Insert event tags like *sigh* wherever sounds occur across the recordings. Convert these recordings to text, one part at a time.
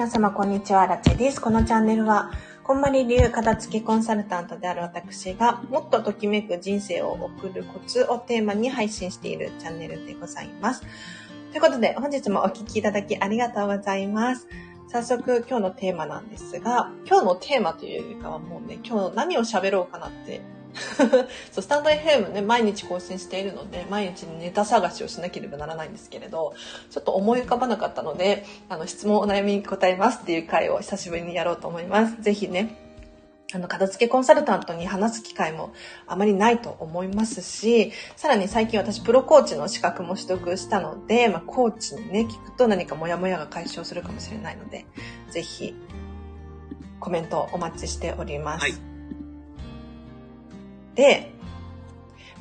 皆様こんにちは、ラチェです。このチャンネルは、こんまり流片付けコンサルタントである私が、もっとときめく人生を送るコツをテーマに配信しているチャンネルでございます。ということで、本日もお聴きいただきありがとうございます。早速今日のテーマなんですが、今日のテーマというよりかはもうね、今日何を喋ろうかなって *laughs* そう、スタンド FM ね、毎日更新しているので、毎日ネタ探しをしなければならないんですけれど、ちょっと思い浮かばなかったので、あの、質問お悩みに答えますっていう回を久しぶりにやろうと思います。ぜひね、あの、片付けコンサルタントに話す機会もあまりないと思いますし、さらに最近私プロコーチの資格も取得したので、まあ、コーチにね、聞くと何かモヤモヤが解消するかもしれないので、ぜひ、コメントお待ちしております。はいで、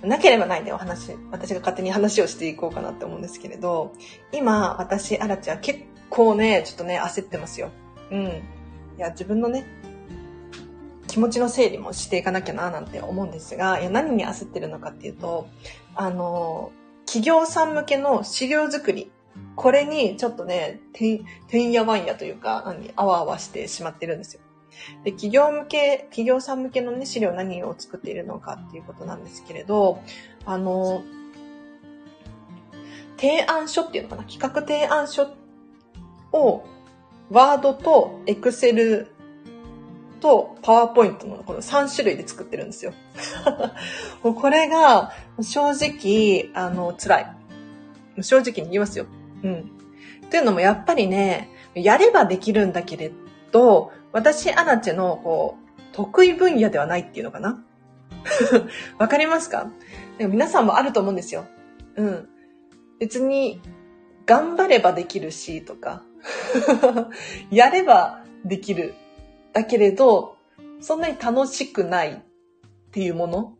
なければないでお話、私が勝手に話をしていこうかなって思うんですけれど、今、私、アラチは結構ね、ちょっとね、焦ってますよ。うん。いや、自分のね、気持ちの整理もしていかなきゃな、なんて思うんですが、いや、何に焦ってるのかっていうと、あの、企業さん向けの資料作り、これにちょっとね、てん、てんやわんやというか、何、あわあわしてしまってるんですよ。で、企業向け、企業さん向けのね、資料何を作っているのかっていうことなんですけれど、あの、提案書っていうのかな？企画提案書を、ワードとエクセルとパワーポイントのこの3種類で作ってるんですよ。*laughs* もうこれが正直、あの、辛い。正直に言いますよ。うん。というのもやっぱりね、やればできるんだけれど、私、アナチェの、こう、得意分野ではないっていうのかな？*laughs* わかりますか？でも皆さんもあると思うんですよ。うん。別に、頑張ればできるし、とか、*laughs* やればできる。だけれど、そんなに楽しくないっていうもの。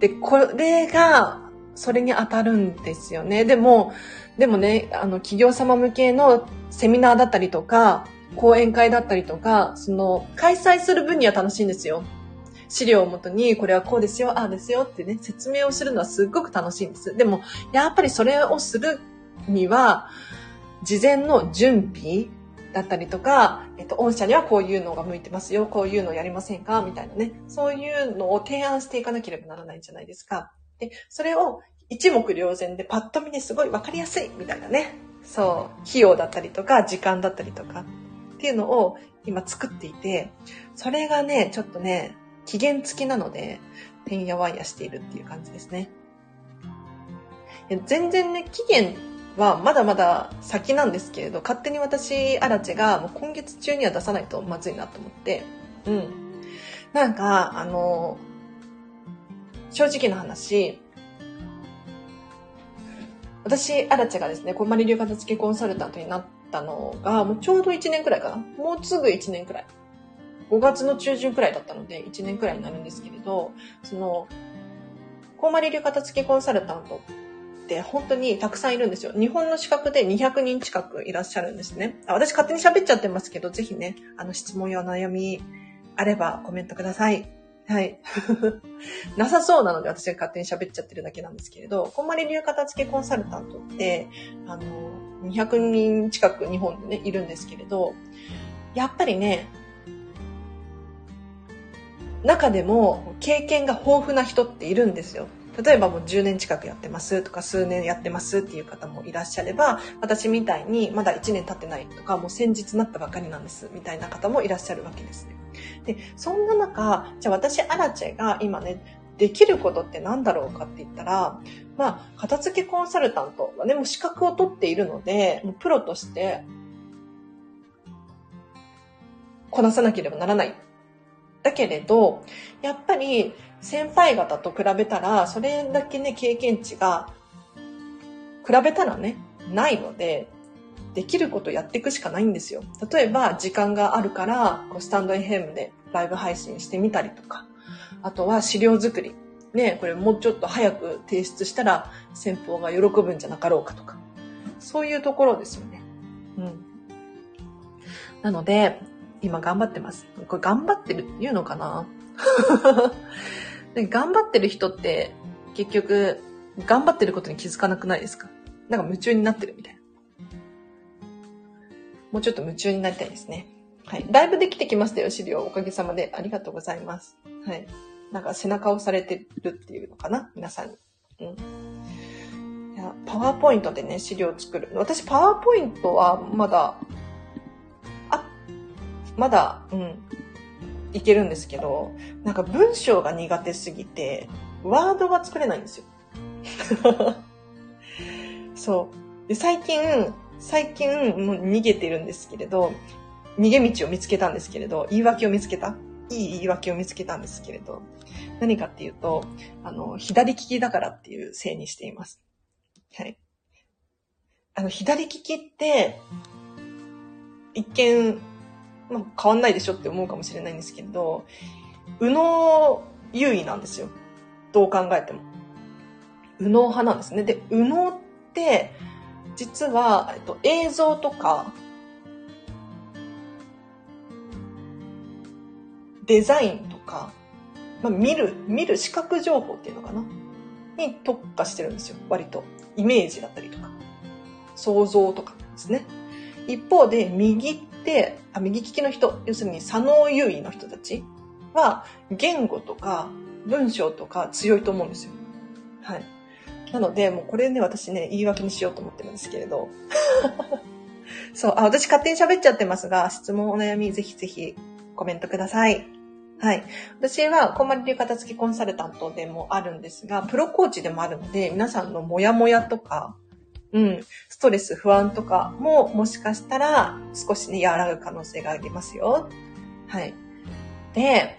で、これが、それに当たるんですよね。でも、でもね、あの、企業様向けのセミナーだったりとか、講演会だったりとか、その、開催する分には楽しいんですよ。資料をもとに、これはこうですよ、ああですよってね、説明をするのはすっごく楽しいんです。でも、やっぱりそれをするには、事前の準備だったりとか、えっと、御社にはこういうのが向いてますよ、こういうのをやりませんかみたいなね。そういうのを提案していかなければならないんじゃないですか。で、それを一目瞭然でパッと見ですごいわかりやすいみたいなね。そう、費用だったりとか、時間だったりとか、っていうのを今作っていて、それがね、ちょっとね、期限付きなので、てんやわんやしているっていう感じですね。全然ね、期限はまだまだ先なんですけれど、勝手に私、アラチェがもう今月中には出さないとまずいなと思って、うん。なんか、あの、正直な話、私、アラチがですね、こんまり流片付けコンサルタントになったのが、もうちょうど1年くらいかな。もうすぐ1年くらい。5月の中旬くらいだったので、1年くらいになるんですけれど、その、コーマリ流片付けコンサルタントって本当にたくさんいるんですよ。日本の資格で200人近くいらっしゃるんですね。あ私勝手に喋っちゃってますけど、ぜひね、あの質問や悩みあればコメントください。はい。*laughs* なさそうなので私が勝手に喋っちゃってるだけなんですけれど、こんまり流片付けコンサルタントって、あの、200人近く日本でね、いるんですけれど、やっぱりね、中でも経験が豊富な人っているんですよ。例えばもう10年近くやってますとか数年やってますっていう方もいらっしゃれば、私みたいにまだ1年経ってないとか、もう先日なったばかりなんですみたいな方もいらっしゃるわけですね。で、そんな中、じゃあ私、アラチェが今ね、できることって何だろうかって言ったら、まあ、片付けコンサルタントはね、もう資格を取っているので、もうプロとして、こなさなければならない。だけれど、やっぱり先輩方と比べたら、それだけね、経験値が、比べたらね、ないので、できることやっていくしかないんですよ。例えば、時間があるから、こうスタンド FM でライブ配信してみたりとか、あとは資料作り。ね、これもうちょっと早く提出したら先方が喜ぶんじゃなかろうかとか。そういうところですよね。うん。なので、今頑張ってます。これ頑張ってるって言うのかな？*laughs* で頑張ってる人って結局頑張ってることに気づかなくないですか？なんか夢中になってるみたいな。もうちょっと夢中になりたいですね。はい。だいぶできてきましたよ、資料。おかげさまで。ありがとうございます。はい。なんか背中をされてるっていうのかな皆さんに。うん。いや、パワーポイントでね、資料を作る。私、パワーポイントはまだ、あ、まだ、うん、いけるんですけど、なんか文章が苦手すぎて、ワードが作れないんですよ。*laughs* そう。で、最近、最近、もう逃げてるんですけれど、逃げ道を見つけたんですけれど、言い訳を見つけたいい言い訳を見つけたんですけれど、何かっていうと、あの、左利きだからっていうせいにしています。はい。あの、左利きって、一見、まあ、変わんないでしょって思うかもしれないんですけれど、右脳優位なんですよ。どう考えても。右脳派なんですね。で、右脳って、実は、えっと、映像とか、デザインとか、まあ、見る、見る視覚情報っていうのかな？に特化してるんですよ。割と。イメージだったりとか。想像とかですね。一方で、右って、あ、右利きの人、要するに左脳優位の人たちは、言語とか文章とか強いと思うんですよ。はい。なので、もうこれね、私ね、言い訳にしようと思ってるんですけれど。*laughs* そう、あ、私勝手に喋っちゃってますが、質問、お悩み、ぜひぜひコメントください。はい。私は、こんまり流片付きコンサルタントでもあるんですが、プロコーチでもあるので、皆さんのモヤモヤとか、うん、ストレス、不安とかも、もしかしたら、少しね、和らぐ可能性がありますよ。はい。で、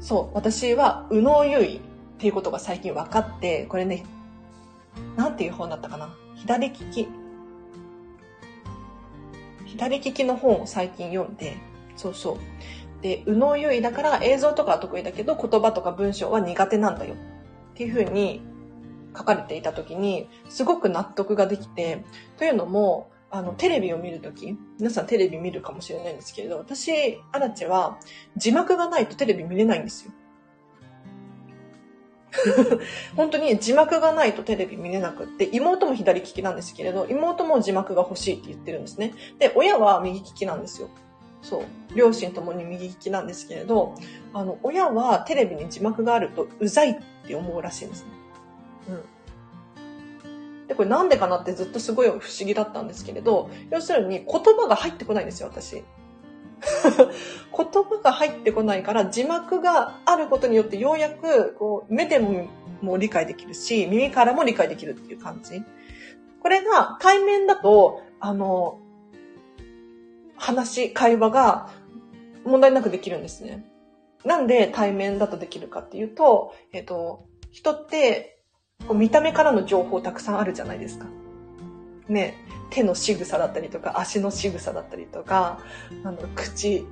そう、私は、右脳優位ていうことが最近分かって、これね、なんていう本だったかな？左利き。左利きの本を最近読んで、そうそう。で、右脳優位だから映像とかは得意だけど言葉とか文章は苦手なんだよっていうふうに書かれていた時に、すごく納得ができて、というのも、あの、テレビを見るとき、皆さんテレビ見るかもしれないんですけれど、私、アラチェは字幕がないとテレビ見れないんですよ。*laughs* 本当に字幕がないとテレビ見れなくって、妹も左利きなんですけれど、妹も字幕が欲しいって言ってるんですね。で、親は右利きなんですよ。そう。両親ともに右利きなんですけれど、あの、親はテレビに字幕があるとうざいって思うらしいんですね。うん。で、これなんでかなってずっとすごい不思議だったんですけれど、要するに言葉が入ってこないんですよ、私。言葉が入ってこないから字幕があることによってようやくこう目でも理解できるし、耳からも理解できるっていう感じ。これが対面だと、あの、話、会話が問題なくできるんですね。なんで対面だとできるかっていうと、えっ、と、人って見た目からの情報たくさんあるじゃないですか。ね、手の仕草だったりとか、足の仕草だったりとか、あの、口、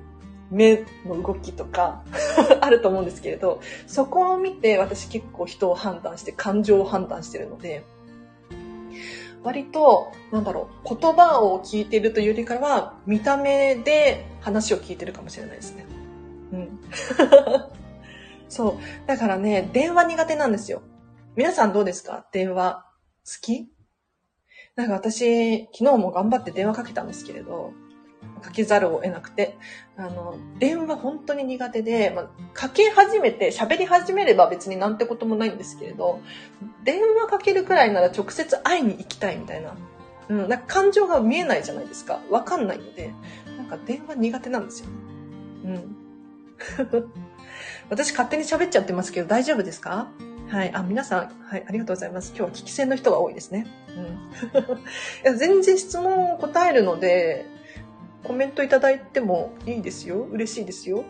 目の動きとか *laughs* あると思うんですけれど、そこを見て私結構人を判断して、感情を判断してるので、割と、なんだろう、言葉を聞いてるというよりかは、見た目で話を聞いてるかもしれないですね。うん。*laughs* そう。だからね、電話苦手なんですよ。皆さんどうですか？電話好き？なんか私、昨日も頑張って電話かけたんですけれど、かけざるを得なくて、あの、電話本当に苦手で、まあ、かけ始めて喋り始めれば別になんてこともないんですけれど、電話かけるくらいなら直接会いに行きたいみたいな。うん、なんか感情が見えないじゃないですか。わかんないので、なんか電話苦手なんですよ。うん。*laughs* 私勝手に喋っちゃってますけど大丈夫ですか？はい。あ、皆さん、はい、ありがとうございます。今日は聞き戦の人が多いですね。うん。*laughs* いや全然質問を答えるので、コメントいただいてもいいですよ。嬉しいですよ。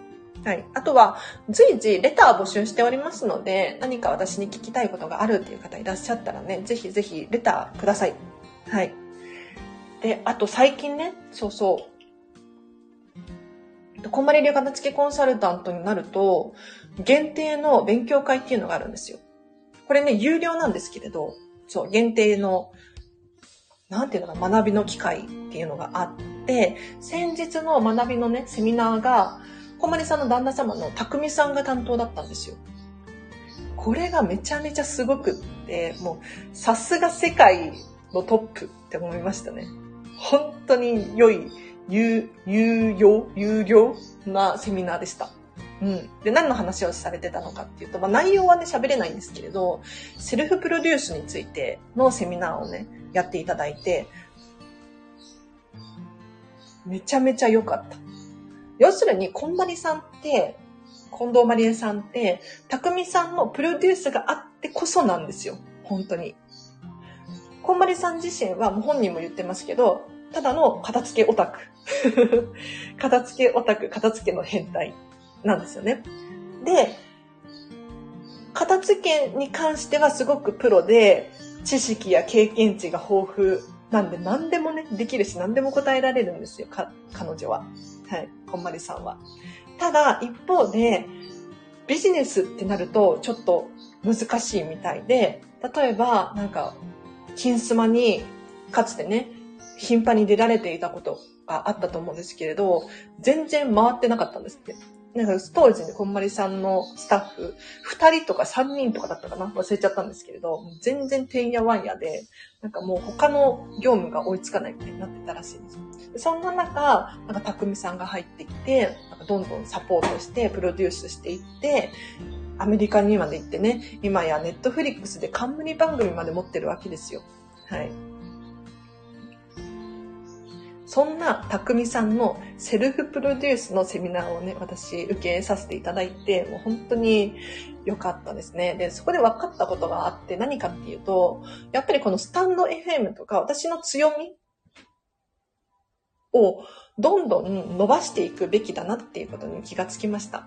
はい。あとは、随時レター募集しておりますので、何か私に聞きたいことがあるっていう方いらっしゃったらね、ぜひぜひレターください。はい。で、あと最近ね、そうそう。こんまり流片付けコンサルタントになると、限定の勉強会っていうのがあるんですよ。これね、有料なんですけれど、そう、限定の、なんていうのか、学びの機会っていうのがあって、先日の学びのね、セミナーが、小まりさんの旦那様の匠さんが担当だったんですよ。これがめちゃめちゃすごくって、もう、さすが世界のトップって思いましたね。本当に良い、有、有用、有料なセミナーでした。うん。で、何の話をされてたのかっていうと、まあ内容はね、喋れないんですけれど、セルフプロデュースについてのセミナーをね、やっていただいて、めちゃめちゃ良かった。要するに、こんまりさんって、近藤まりえさんって、たくみさんのプロデュースがあってこそなんですよ。本当に。こんまりさん自身は、もう本人も言ってますけど、ただの片付けオタク。*laughs* 片付けオタク、片付けの変態なんですよね。で、片付けに関してはすごくプロで、知識や経験値が豊富なんで何でもね、できるし何でも答えられるんですよ、か、彼女は。はい、こんまりさんは。ただ、一方で、ビジネスってなるとちょっと難しいみたいで、例えば、なんか、金スマにかつてね、頻繁に出られていたことがあったと思うんですけれど、全然回ってなかったんですって。なんか当時ね、こんまりさんのスタッフ、二人とか三人とかだったかな？忘れちゃったんですけれど、全然てんやわんやで、なんかもう他の業務が追いつかないみたいになってたらしいんですよ。そんな中、なんか匠さんが入ってきて、なんかどんどんサポートして、プロデュースしていって、アメリカにまで行ってね、今やネットフリックスで冠番組まで持ってるわけですよ。はい。そんな匠さんのセルフプロデュースのセミナーをね、私受けさせていただいて、もう本当に良かったですね。で、そこで分かったことがあって何かっていうと、やっぱりこのスタンド FM とか私の強みをどんどん伸ばしていくべきだなっていうことに気がつきました。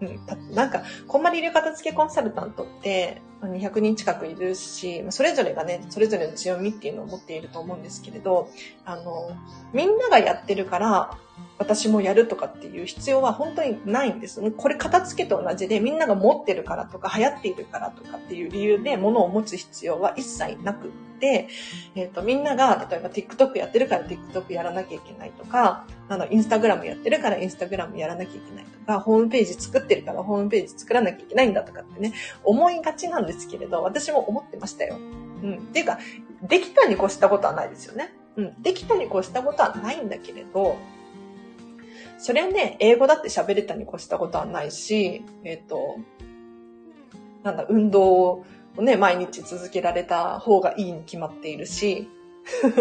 うん、なんか、こんまり流片付けコンサルタントって、200人近くいるし、それぞれがね、それぞれの強みっていうのを持っていると思うんですけれど、あの、みんながやってるから、私もやるとかっていう必要は本当にないんです。これ片付けと同じでみんなが持ってるからとか流行っているからとかっていう理由で物を持つ必要は一切なくって、えっ、ー、と、みんなが例えば TikTok やってるから TikTok やらなきゃいけないとか、あの、Instagram やってるから Instagram やらなきゃいけないとか、ホームページ作ってるからホームページ作らなきゃいけないんだとかってね、思いがちなんですですけれど、私も思ってましたよ。うん。っていうか、できたに越したことはないですよね。うん。できたに越したことはないんだけれど、それはね、英語だって喋れたに越したことはないし、えっ、ー、と、なんだ、運動をね、毎日続けられた方がいいに決まっているし、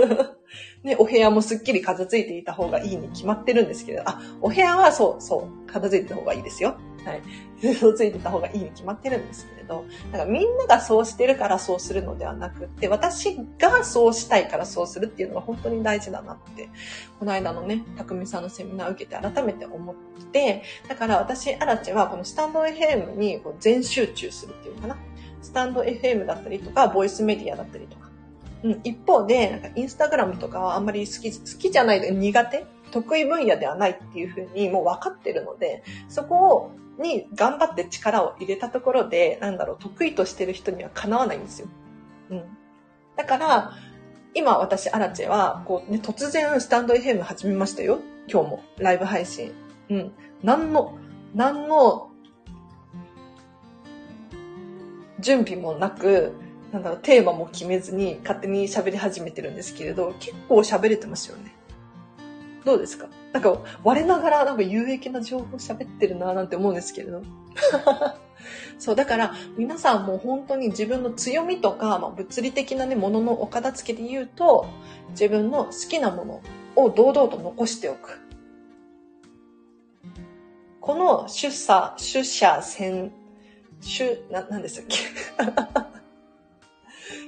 *laughs* ね、お部屋もすっきり片付いていた方がいいに決まってるんですけど、あ、お部屋はそう、そう、片付いてた方がいいですよ。はい。*laughs* 嘘ついてた方がいいに決まってるんですけれど、なんかみんながそうしてるからそうするのではなくって、私がそうしたいからそうするっていうのが本当に大事だなって、この間のね、匠さんのセミナーを受けて改めて思って、だから私、アラチはこのスタンド FM に全集中するっていうかな。スタンド FM だったりとか、ボイスメディアだったりとか。うん、一方で、なんかインスタグラムとかはあんまり好き、好きじゃないで苦手得意分野ではないっていうふうにもう分かってるので、そこをに頑張って力を入れたところで、なんだろう、得意としてる人にはかなわないんですよ。うん。だから、今私、アラチェは、こうね、突然スタンド FM 始めましたよ。今日も。ライブ配信。うん。何の、何の、準備もなく、なんだろう、テーマも決めずに勝手に喋り始めてるんですけれど、結構喋れてますよね。どうですか？なんか、我ながらなんか有益な情報喋ってるななんて思うんですけれど。*laughs* そう、だから皆さんも本当に自分の強みとか、まあ、物理的なね、もののお片付けで言うと、自分の好きなものを堂々と残しておく。この出査、出社、戦、出、な、なんでしたっけ？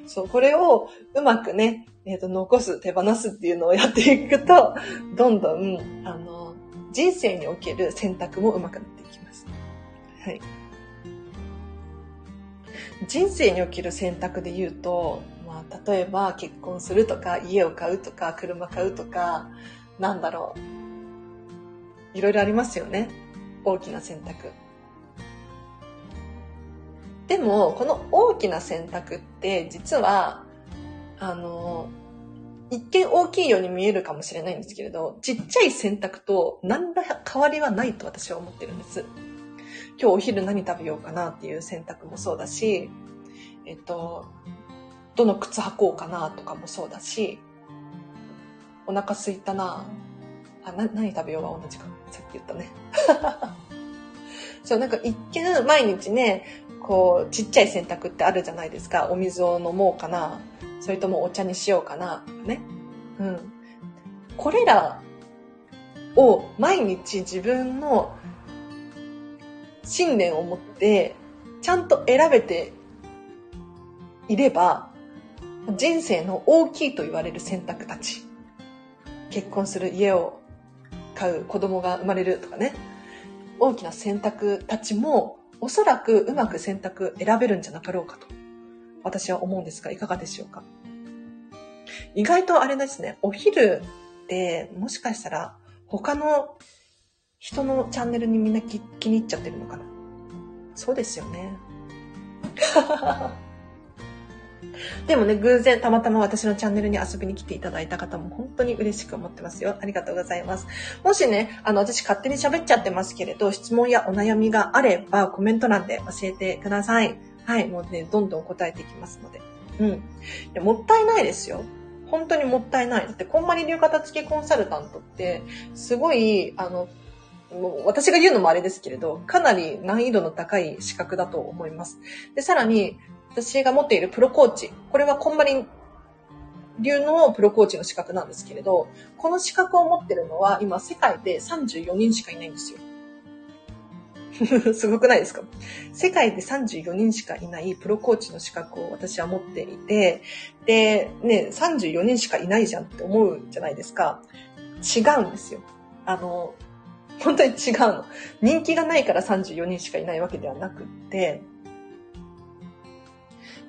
そう、これをうまくね、えっ、ー、と、残す、手放すっていうのをやっていくと、どんどん、あの、人生における選択もうまくなっていきます。はい。人生における選択で言うと、まあ、例えば結婚するとか、家を買うとか、車買うとか、なんだろう。いろいろありますよね。大きな選択。でも、この大きな選択って、実は、あの、一見大きいように見えるかもしれないんですけれど、ちっちゃい選択と何ら変わりはないと私は思ってるんです。今日お昼何食べようかなっていう選択もそうだし、えっと、どの靴履こうかなとかもそうだし、お腹すいたなあ、な、何食べようは同じか。さっき言ったね。*laughs* そう、なんか一見毎日ね、こう、ちっちゃい選択ってあるじゃないですか。お水を飲もうかな。それともお茶にしようかな。ね。うん。これらを毎日自分の信念を持ってちゃんと選べていれば人生の大きいと言われる選択たち結婚する家を買う子供が生まれるとかね大きな選択たちもおそらくうまく選択選べるんじゃなかろうかと私は思うんですがいかがでしょうか？意外とあれですねお昼ってもしかしたら他の人のチャンネルにみんな気に入っちゃってるのかな？そうですよね。*laughs* *laughs* でもね、偶然たまたま私のチャンネルに遊びに来ていただいた方も本当に嬉しく思ってますよ。ありがとうございます。もしね、あの、私勝手に喋っちゃってますけれど、質問やお悩みがあればコメント欄で教えてください。はい、もうね、どんどん答えていきますので。うん。もったいないですよ。本当にもったいない。だって、こんまり流片付けコンサルタントって、すごい、あの、もう私が言うのもあれですけれど、かなり難易度の高い資格だと思います。で、さらに、私が持っているプロコーチ、これはこんまり流のプロコーチの資格なんですけれど、この資格を持ってるのは今世界で34人しかいないんですよ。*laughs* すごくないですか？世界で34人しかいないプロコーチの資格を私は持っていて、で、ね、34人しかいないじゃんって思うじゃないですか。違うんですよ。あの、本当に違うの。人気がないから34人しかいないわけではなくって、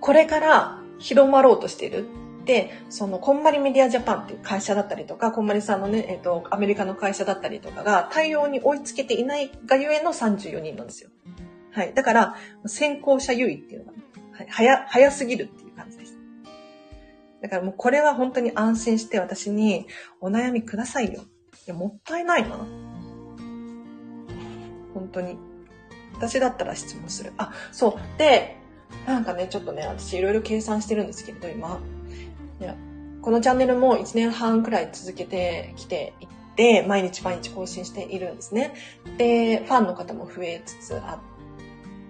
これから広まろうとしているで、その、こんまりメディアジャパンっていう会社だったりとか、こんまりさんのね、えっ、ー、と、アメリカの会社だったりとかが対応に追いつけていないがゆえの34人なんですよ。はい。だから、先行者優位っていうのが、はい、早、早すぎるっていう感じです。だからもうこれは本当に安心して私にお悩みくださいよ。いや、もったいないな。本当に。私だったら質問する。あ、そう。で、なんかね、ちょっとね、私いろいろ計算してるんですけれど、今。このチャンネルも1年半くらい続けてきていって、毎日毎日更新しているんですね。で、ファンの方も増えつつあ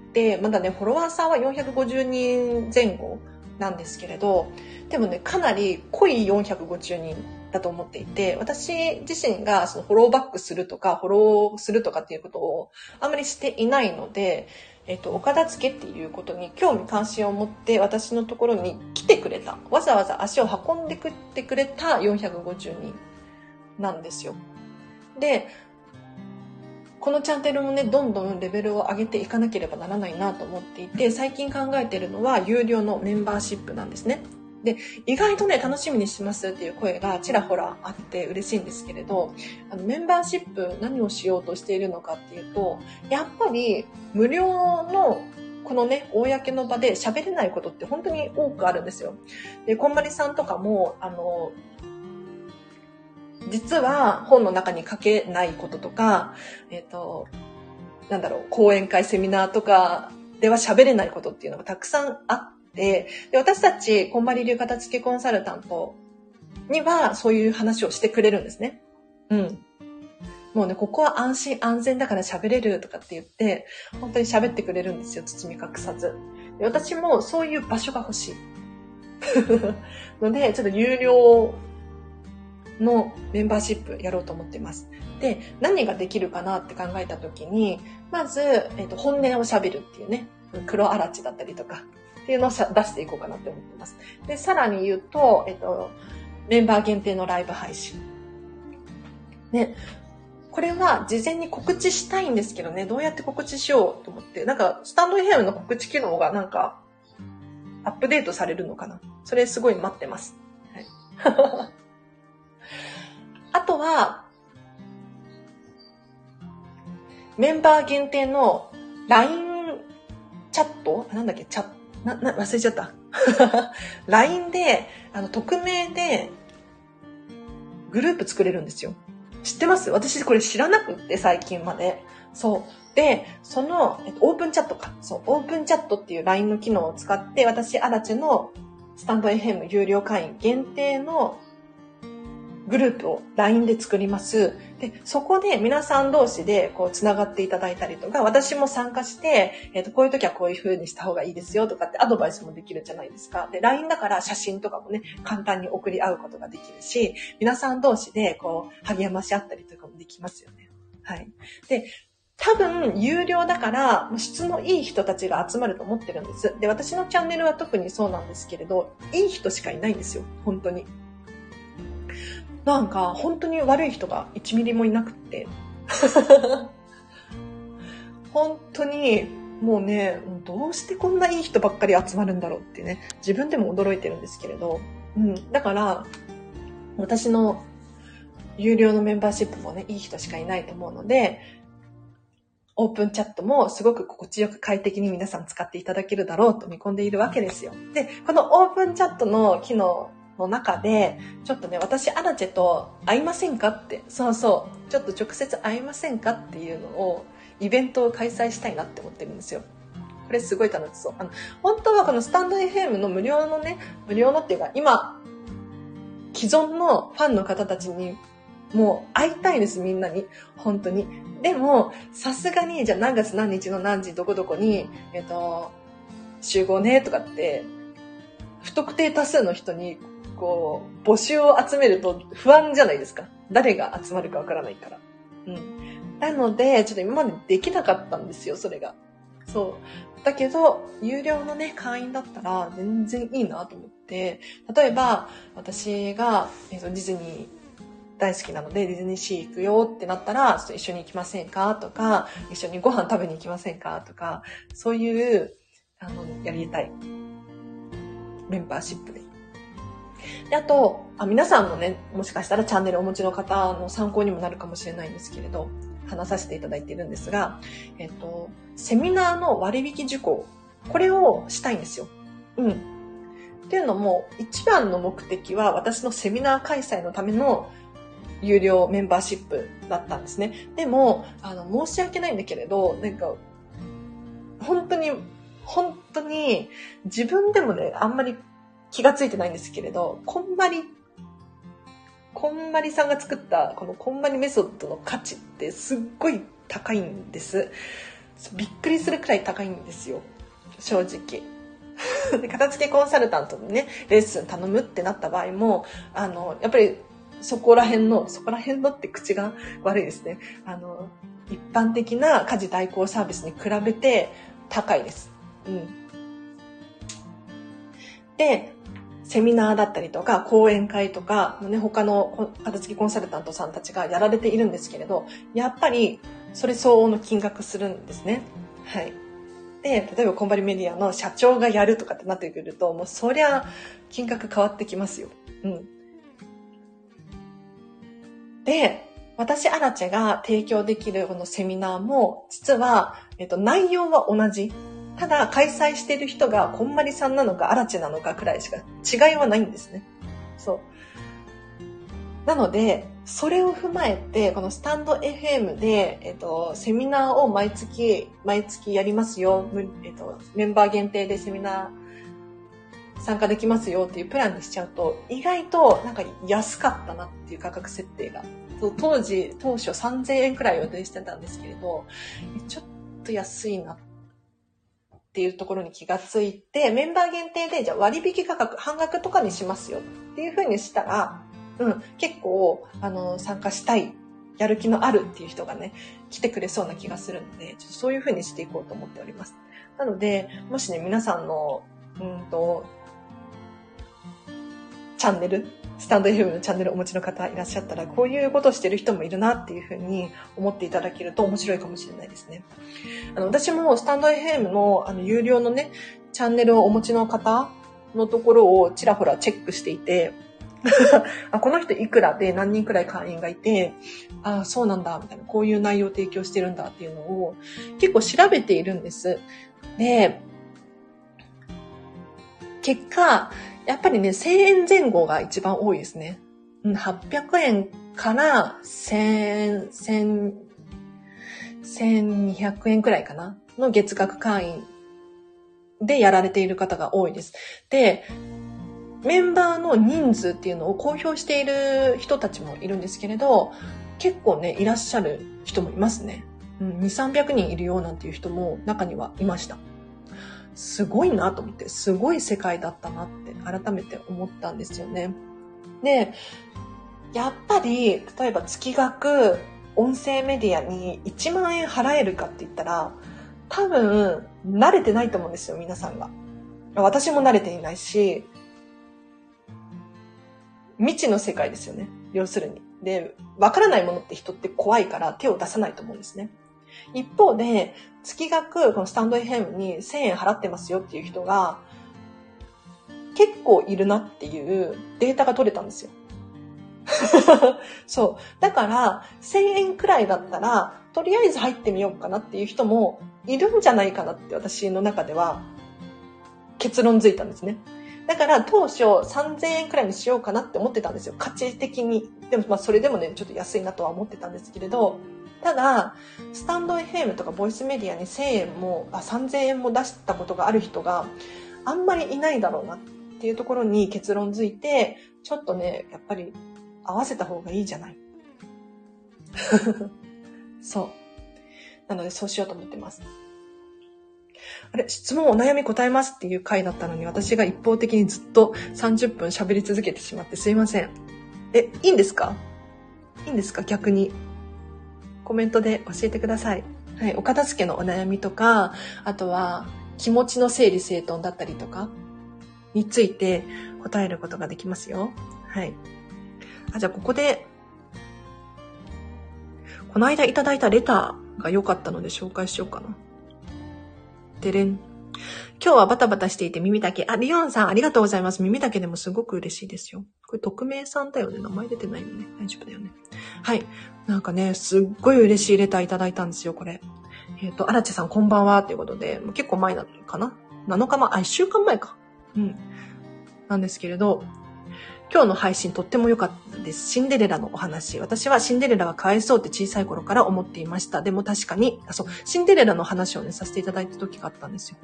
って、まだね、フォロワーさんは450人前後なんですけれど、でもね、かなり濃い450人だと思っていて、私自身がそのフォローバックするとか、フォローするとかっていうことをあんまりしていないので、えっと、お片付けっていうことに興味関心を持って私のところに来てくれた。わざわざ足を運んでくってくれた450人なんですよ。で、このチャンネルもね、どんどんレベルを上げていかなければならないなと思っていて、最近考えてるのは有料のメンバーシップなんですね。で、意外とね、楽しみにしますっていう声がちらほらあって嬉しいんですけれど、あの、メンバーシップ何をしようとしているのかっていうと、やっぱり無料のこのね、公の場で喋れないことって本当に多くあるんですよ。で、こんまりさんとかも、あの、実は本の中に書けないこととか、えっ、ー、と、なんだろう、講演会、セミナーとかでは喋れないことっていうのがたくさんあっで、私たち、こんまり流片付けコンサルタントには、そういう話をしてくれるんですね。うん。もうね、ここは安心安全だから喋れるとかって言って、本当に喋ってくれるんですよ、包み隠さず。で私もそういう場所が欲しい。*laughs* ので、ちょっと有料のメンバーシップやろうと思ってます。で、何ができるかなって考えたときに、まず、えっ、と、本音を喋るっていうね、黒あらちだったりとか、っていうのを出していこうかなって思ってます。で、さらに言うと、えっと、メンバー限定のライブ配信。ね、これは事前に告知したいんですけどね、どうやって告知しようと思って、なんか、スタンド FM の告知機能がなんか、アップデートされるのかな。それすごい待ってます。はい、*laughs* あとは、メンバー限定の LINE チャット？なんだっけ？チャット？な、な、忘れちゃった。*laughs* LINE で、あの、匿名で、グループ作れるんですよ。知ってます？私これ知らなくって、最近まで。そう。で、その、えっと、オープンチャットか。そう、オープンチャットっていう LINE の機能を使って、私、アラチのスタンド FM 有料会員限定のグループを LINE で作ります。で、そこで皆さん同士でこう繋がっていただいたりとか、私も参加して、えっ、ー、と、こういう時はこういう風にした方がいいですよとかってアドバイスもできるじゃないですか。で、LINE だから写真とかもね、簡単に送り合うことができるし、皆さん同士でこう、励まし合ったりとかもできますよね。はい。で、多分、有料だから、質のいい人たちが集まると思ってるんです。で、私のチャンネルは特にそうなんですけれど、いい人しかいないんですよ。本当に。なんか、本当に悪い人が1ミリもいなくって。*laughs* 本当に、もうね、どうしてこんないい人ばっかり集まるんだろうってね、自分でも驚いてるんですけれど、うん、だから、私の有料のメンバーシップもね、いい人しかいないと思うので、オープンチャットもすごく心地よく快適に皆さん使っていただけるだろうと見込んでいるわけですよ。で、このオープンチャットの機能の中で、ちょっとね、私、アラチェと会いませんかって、そうそう、ちょっと直接会いませんかっていうのを、イベントを開催したいなって思ってるんですよ。これすごい楽しそう。あの、本当はこのスタンド FM の無料のね、無料のっていうか、今、既存のファンの方たちに、もう会いたいです、みんなに。本当に。でも、さすがに、じゃあ何月何日の何時どこどこに、えっ、と、集合ね、とかって、不特定多数の人にこう、募集を集めると不安じゃないですか。誰が集まるかわからないから。うん。なので、ちょっと今までできなかったんですよ、それが。そう。だけど、有料のね、会員だったら全然いいなと思って、例えば、私が、えー、とディズニー大好きなのでディズニーシー行くよってなったら、ちょっと一緒に行きませんかとか、一緒にご飯食べに行きませんかとか、そういう、あの、やりたい。メンバーシップでで、あとあ、皆さんもね、もしかしたらチャンネルお持ちの方の参考にもなるかもしれないんですけれど、話させていただいているんですが、えっと、セミナーの割引受講、これをしたいんですよ。うん。っていうのも、一番の目的は私のセミナー開催のための有料メンバーシップだったんですね。でも、あの、申し訳ないんだけれど、なんか、本当に、本当に、自分でもね、あんまり気がついてないんですけれど、こんまり、こんまりさんが作ったこのこんまりメソッドの価値ってすっごい高いんです。びっくりするくらい高いんですよ。正直。*laughs* 片付けコンサルタントにね、レッスン頼むってなった場合も、あの、やっぱりそこら辺の、そこら辺のって口が悪いですね。あの、一般的な家事代行サービスに比べて高いです。うん。で、セミナーだったりとか、講演会とか、ね、他の片付きコンサルタントさんたちがやられているんですけれど、やっぱり、それ相応の金額するんですね。はい。で、例えばコンバリメディアの社長がやるとかってなってくると、もうそりゃ、金額変わってきますよ。うん。で、私、アラチェが提供できるこのセミナーも、実は、えっと、内容は同じ。ただ、開催している人が、こんまりさんなのか、アラチェなのかくらいしか違いはないんですね。そう。なので、それを踏まえて、このスタンド FM で、えっと、セミナーを毎月、毎月やりますよ。えっと、メンバー限定でセミナー参加できますよっていうプランにしちゃうと、意外となんか安かったなっていう価格設定が。当時、当初3000円くらい予定してたんですけれど、ちょっと安いなっっていうところに気がついて、メンバー限定で、じゃあ割引価格、半額とかにしますよっていうふうにしたら、うん、結構、あの、参加したい、やる気のあるっていう人がね、来てくれそうな気がするので、ちょっとそういうふうにしていこうと思っております。なので、もしね、皆さんの、うんと、チャンネル、スタンド FM のチャンネルお持ちの方いらっしゃったら、こういうことしてる人もいるなっていうふうに思っていただけると面白いかもしれないですね。あの、私もスタンド FM のあの、有料のね、チャンネルをお持ちの方のところをちらほらチェックしていて、*laughs* あこの人いくらで何人くらい会員がいて、ああ、そうなんだ、みたいな、こういう内容を提供してるんだっていうのを結構調べているんです。で、結果、やっぱりね、1000円前後が一番多いですね。うん、800円から1000、1000、1200円くらいかな？の月額会員でやられている方が多いです。で、メンバーの人数っていうのを公表している人たちもいるんですけれど、結構ね、いらっしゃる人もいますね。うん、2、300人いるよなんていう人も中にはいました。すごいなと思って、すごい世界だったなって改めて思ったんですよね。で、やっぱり、例えば月額音声メディアに1万円払えるかって言ったら、多分、慣れてないと思うんですよ、皆さんが。私も慣れていないし、未知の世界ですよね。要するに。で、わからないものって人って怖いから手を出さないと思うんですね。一方で、月額、このスタンド FM に1000円払ってますよっていう人が、結構いるなっていうデータが取れたんですよ。*laughs* そう。だから、1000円くらいだったら、とりあえず入ってみようかなっていう人もいるんじゃないかなって私の中では結論づいたんですね。だから当初3000円くらいにしようかなって思ってたんですよ。価値的に。でもまあそれでもね、ちょっと安いなとは思ってたんですけれど、ただ、スタンド FM とかボイスメディアに1000円も、あ、3000円も出したことがある人があんまりいないだろうなっていうところに結論づいて、ちょっとね、やっぱり合わせた方がいいじゃない。*laughs* そう。なのでそうしようと思ってます。あれ、質問お悩み答えますっていう回だったのに、私が一方的にずっと30分喋り続けてしまってすいません。え、いいんですか？いいんですか？逆に。コメントで教えてください。はい、お片付けのお悩みとか、あとは気持ちの整理整頓だったりとかについて答えることができますよ。はい。あ、じゃあここで、この間いただいたレターが良かったので紹介しようかな。てれん。今日はバタバタしていて耳だけ。あ、リオンさんありがとうございます。耳だけでもすごく嬉しいですよ。これ匿名さんだよね。名前出てないよね。大丈夫だよね。はい。なんかね、すっごい嬉しいレターいただいたんですよ、これ。えっ、ー、と、荒地さんこんばんは、ということで、結構前なのかな ?7 日前、あ、1週間前か。うん。なんですけれど、今日の配信とっても良かったです。シンデレラのお話。私はシンデレラがかわいそうって小さい頃から思っていました。でも確かに、あ、そう、シンデレラの話をね、させていただいた時があったんですよ。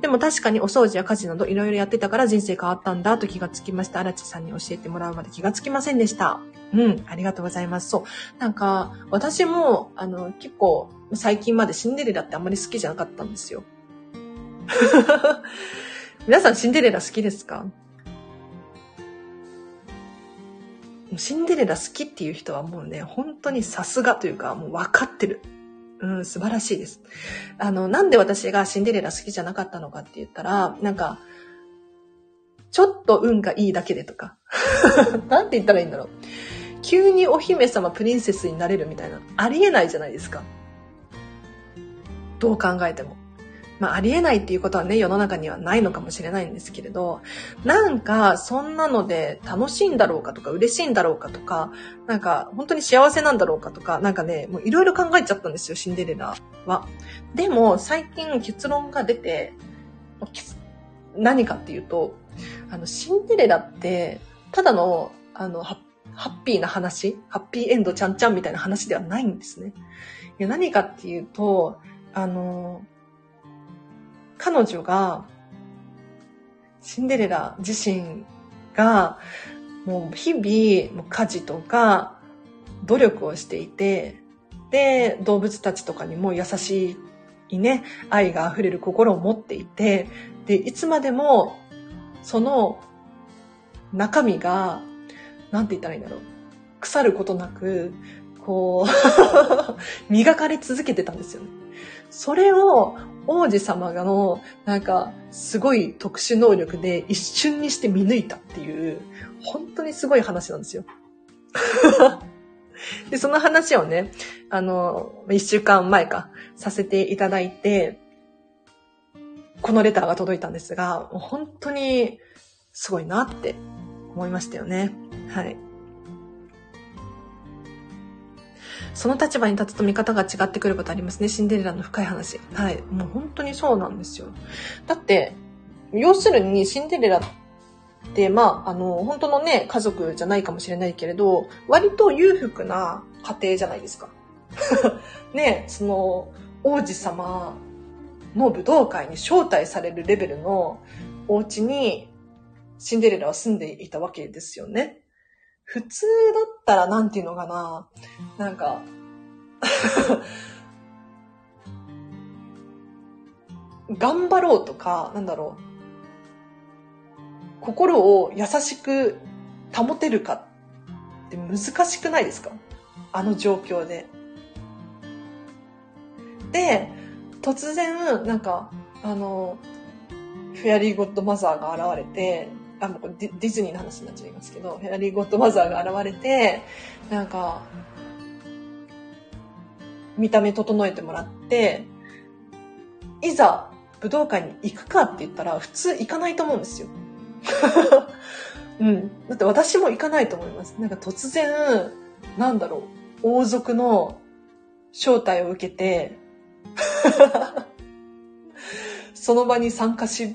でも確かにお掃除や家事などいろいろやってたから人生変わったんだと気がつきました。荒地さんに教えてもらうまで気がつきませんでした。うん、ありがとうございます。そう。なんか、私も、あの、結構、最近までシンデレラってあんまり好きじゃなかったんですよ。*laughs* 皆さんシンデレラ好きですか？シンデレラ好きっていう人はもうね、本当にさすがというか、もう分かってる。うん、素晴らしいです。あの、なんで私がシンデレラ好きじゃなかったのかって言ったら、なんか、ちょっと運がいいだけでとか。*laughs* なんて言ったらいいんだろう。急にお姫様、プリンセスになれるみたいな、ありえないじゃないですか。どう考えても。まあ、ありえないっていうことはね、世の中にはないのかもしれないんですけれど、なんか、そんなので楽しいんだろうかとか、嬉しいんだろうかとか、なんか、本当に幸せなんだろうかとか、なんかね、もういろいろ考えちゃったんですよ、シンデレラは。でも、最近結論が出て、何かっていうと、あの、シンデレラって、ただの、あの、ハッピーな話、ハッピーエンドちゃんちゃんみたいな話ではないんですね。いや何かっていうと、あの、彼女が、シンデレラ自身が、もう日々、家事とか、努力をしていて、で、動物たちとかにも優しいね、愛が溢れる心を持っていて、で、いつまでも、その中身が、なんて言ったらいいんだろう。腐ることなく、こう *laughs* 磨かれ続けてたんですよね。それを王子様がの、なんか、すごい特殊能力で一瞬にして見抜いたっていう、本当にすごい話なんですよ。*laughs* で、その話をね、あの、一週間前か、させていただいて、このレターが届いたんですが、本当にすごいなって思いましたよね。はい。その立場に立つと見方が違ってくることありますね。シンデレラの深い話。はい。もう本当にそうなんですよ。だって、要するにシンデレラって、まあ、あの、本当のね、家族じゃないかもしれないけれど、割と裕福な家庭じゃないですか。*laughs* ね、その、王子様の武道会に招待されるレベルのお家にシンデレラは住んでいたわけですよね。普通だったらなんていうのかななんか *laughs* 頑張ろうとか、なんだろう。心を優しく保てるかって難しくないですか？あの状況で。で、突然、なんか、あの、フェアリーゴッドマザーが現れて、あ、もうディズニーの話になっちゃいますけど、フェアリーゴッドマザーが現れて、なんか、見た目整えてもらって、いざ武道館に行くかって言ったら普通行かないと思うんですよ。*laughs* うん。だって私も行かないと思います。なんか突然、なんだろう、王族の招待を受けて *laughs* その場に参加し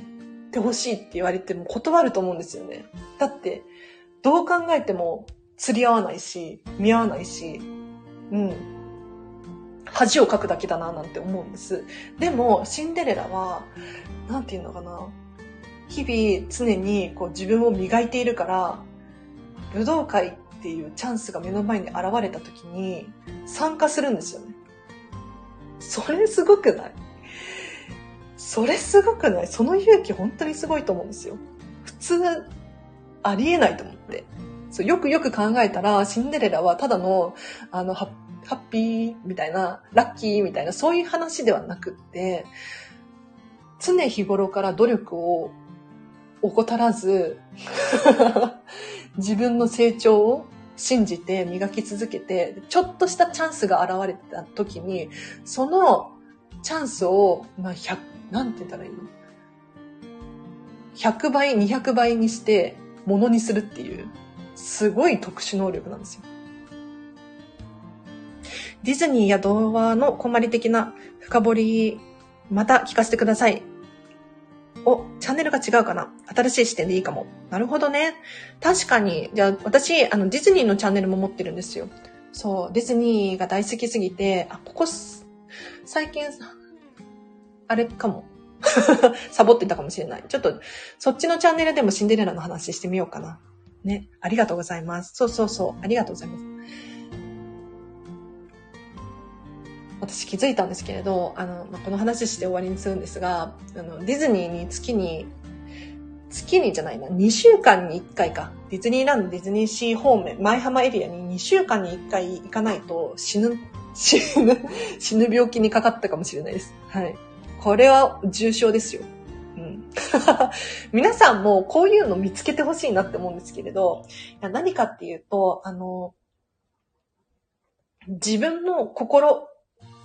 ってほしいって言われても断ると思うんですよね。だって、どう考えても釣り合わないし、見合わないし、うん。恥をかくだけだななんて思うんです。でも、シンデレラは、なんていうのかな。日々常にこう自分を磨いているから、武道会っていうチャンスが目の前に現れた時に参加するんですよね。それすごくない？それすごくない？その勇気本当にすごいと思うんですよ。普通、ありえないと思って。そうよくよく考えたら、シンデレラはただの、あの、ハッピーみたいな、ラッキーみたいな、そういう話ではなくって、常日頃から努力を怠らず *laughs* 自分の成長を信じて磨き続けて、ちょっとしたチャンスが現れた時に、そのチャンスを、まあ、100、なんて言ったらいいの ?100 倍、200倍にして、ものにするっていう、すごい特殊能力なんですよ。ディズニーや童話の困り的な深掘り、また聞かせてください。お、チャンネルが違うかな？新しい視点でいいかも。なるほどね。確かに。じゃあ、私、あの、ディズニーのチャンネルも持ってるんですよ。そう、ディズニーが大好きすぎて、あ、ここ、最近、あれかも。*laughs* サボってたかもしれない。ちょっと、そっちのチャンネルでもシンデレラの話してみようかな。ね。ありがとうございます。そうそうそう。ありがとうございます。私気づいたんですけれど、あの、まあ、この話して終わりにするんですが、あの、ディズニーに月に、月にじゃないな、2週間に1回か。ディズニーランド、ディズニーシー方面、舞浜エリアに2週間に1回行かないと死ぬ、死ぬ、*laughs* 死ぬ病気にかかったかもしれないです。はい。これは重症ですよ。うん、*laughs* 皆さんもこういうの見つけてほしいなって思うんですけれど、何かっていうと、あの、自分の心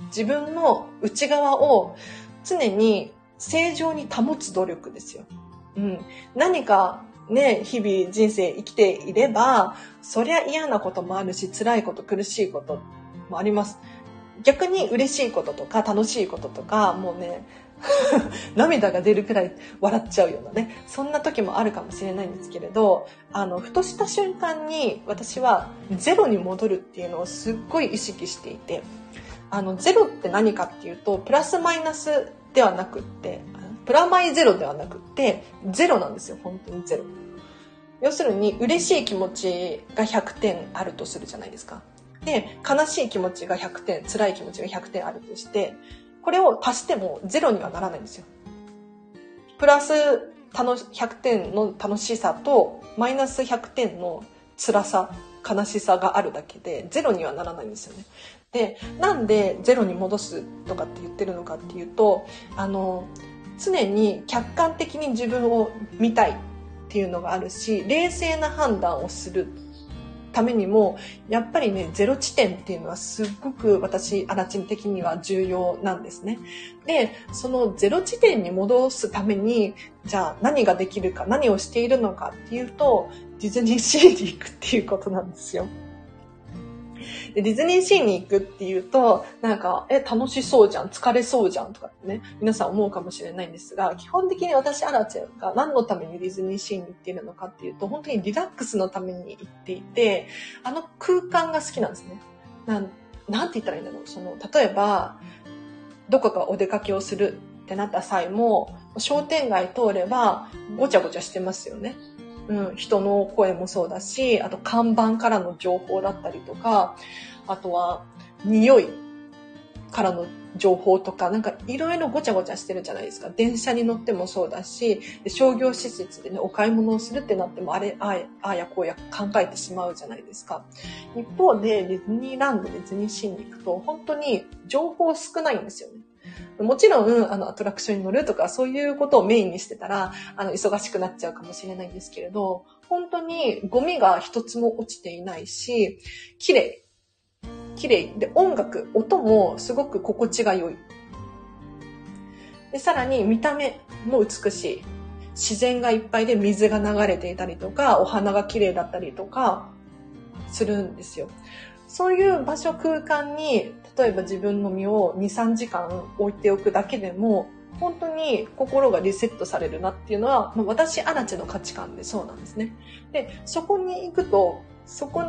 自分の内側を常に正常に保つ努力ですよ。うん。何かね、日々人生生きていれば、そりゃ嫌なこともあるし、辛いこと、苦しいこともあります。逆に嬉しいこととか楽しいこととか、もうね、*laughs* 涙が出るくらい笑っちゃうようなね、そんな時もあるかもしれないんですけれど、あの、ふとした瞬間に私はゼロに戻るっていうのをすっごい意識していて、あの、ゼロって何かっていうと、プラスマイナスではなくって、プラマイゼロではなくって、ゼロなんですよ、本当にゼロ。要するに、嬉しい気持ちが100点あるとするじゃないですか。で、悲しい気持ちが100点、辛い気持ちが100点あるとして、これを足してもゼロにはならないんですよ。プラス100点の楽しさと、マイナス100点の辛さ、悲しさがあるだけで、ゼロにはならないんですよね。でなんでゼロに戻すとかって言ってるのかっていうとあの常に客観的に自分を見たいっていうのがあるし冷静な判断をするためにもやっぱりねゼロ地点っていうのはすっごく私アラチン的には重要なんですね。でそのゼロ地点に戻すためにじゃあ何ができるか何をしているのかっていうとディズニーシーに行くっていうことなんですよ。で、ディズニーシーに行くっていうと、なんか、え、楽しそうじゃん、疲れそうじゃんとかってね、皆さん思うかもしれないんですが、基本的に私、アラチェが何のためにディズニーシーに行っているのかっていうと、本当にリラックスのために行っていて、あの空間が好きなんですね。なん、なんて言ったらいいんだろう。その、例えば、どこかお出かけをするってなった際も、商店街通れば、ごちゃごちゃしてますよね。うん、人の声もそうだし、あと看板からの情報だったりとか、あとは匂いからの情報とか、なんかいろいろごちゃごちゃしてるじゃないですか。電車に乗ってもそうだし、商業施設でね、お買い物をするってなっても、あれ、ああやこうや考えてしまうじゃないですか。一方で、ディズニーランド、ディズニーシーに行くと、本当に情報少ないんですよね。もちろん、あの、アトラクションに乗るとか、そういうことをメインにしてたら、あの、忙しくなっちゃうかもしれないんですけれど、本当にゴミが一つも落ちていないし、綺麗。綺麗。で、音楽、音もすごく心地が良い。で、さらに見た目も美しい。自然がいっぱいで水が流れていたりとか、お花が綺麗だったりとか、するんですよ。そういう場所空間に、例えば自分の身を2、3時間置いておくだけでも、本当に心がリセットされるなっていうのは、まあ、私、アラチの価値観でそうなんですね。で、そこに行くと、そこ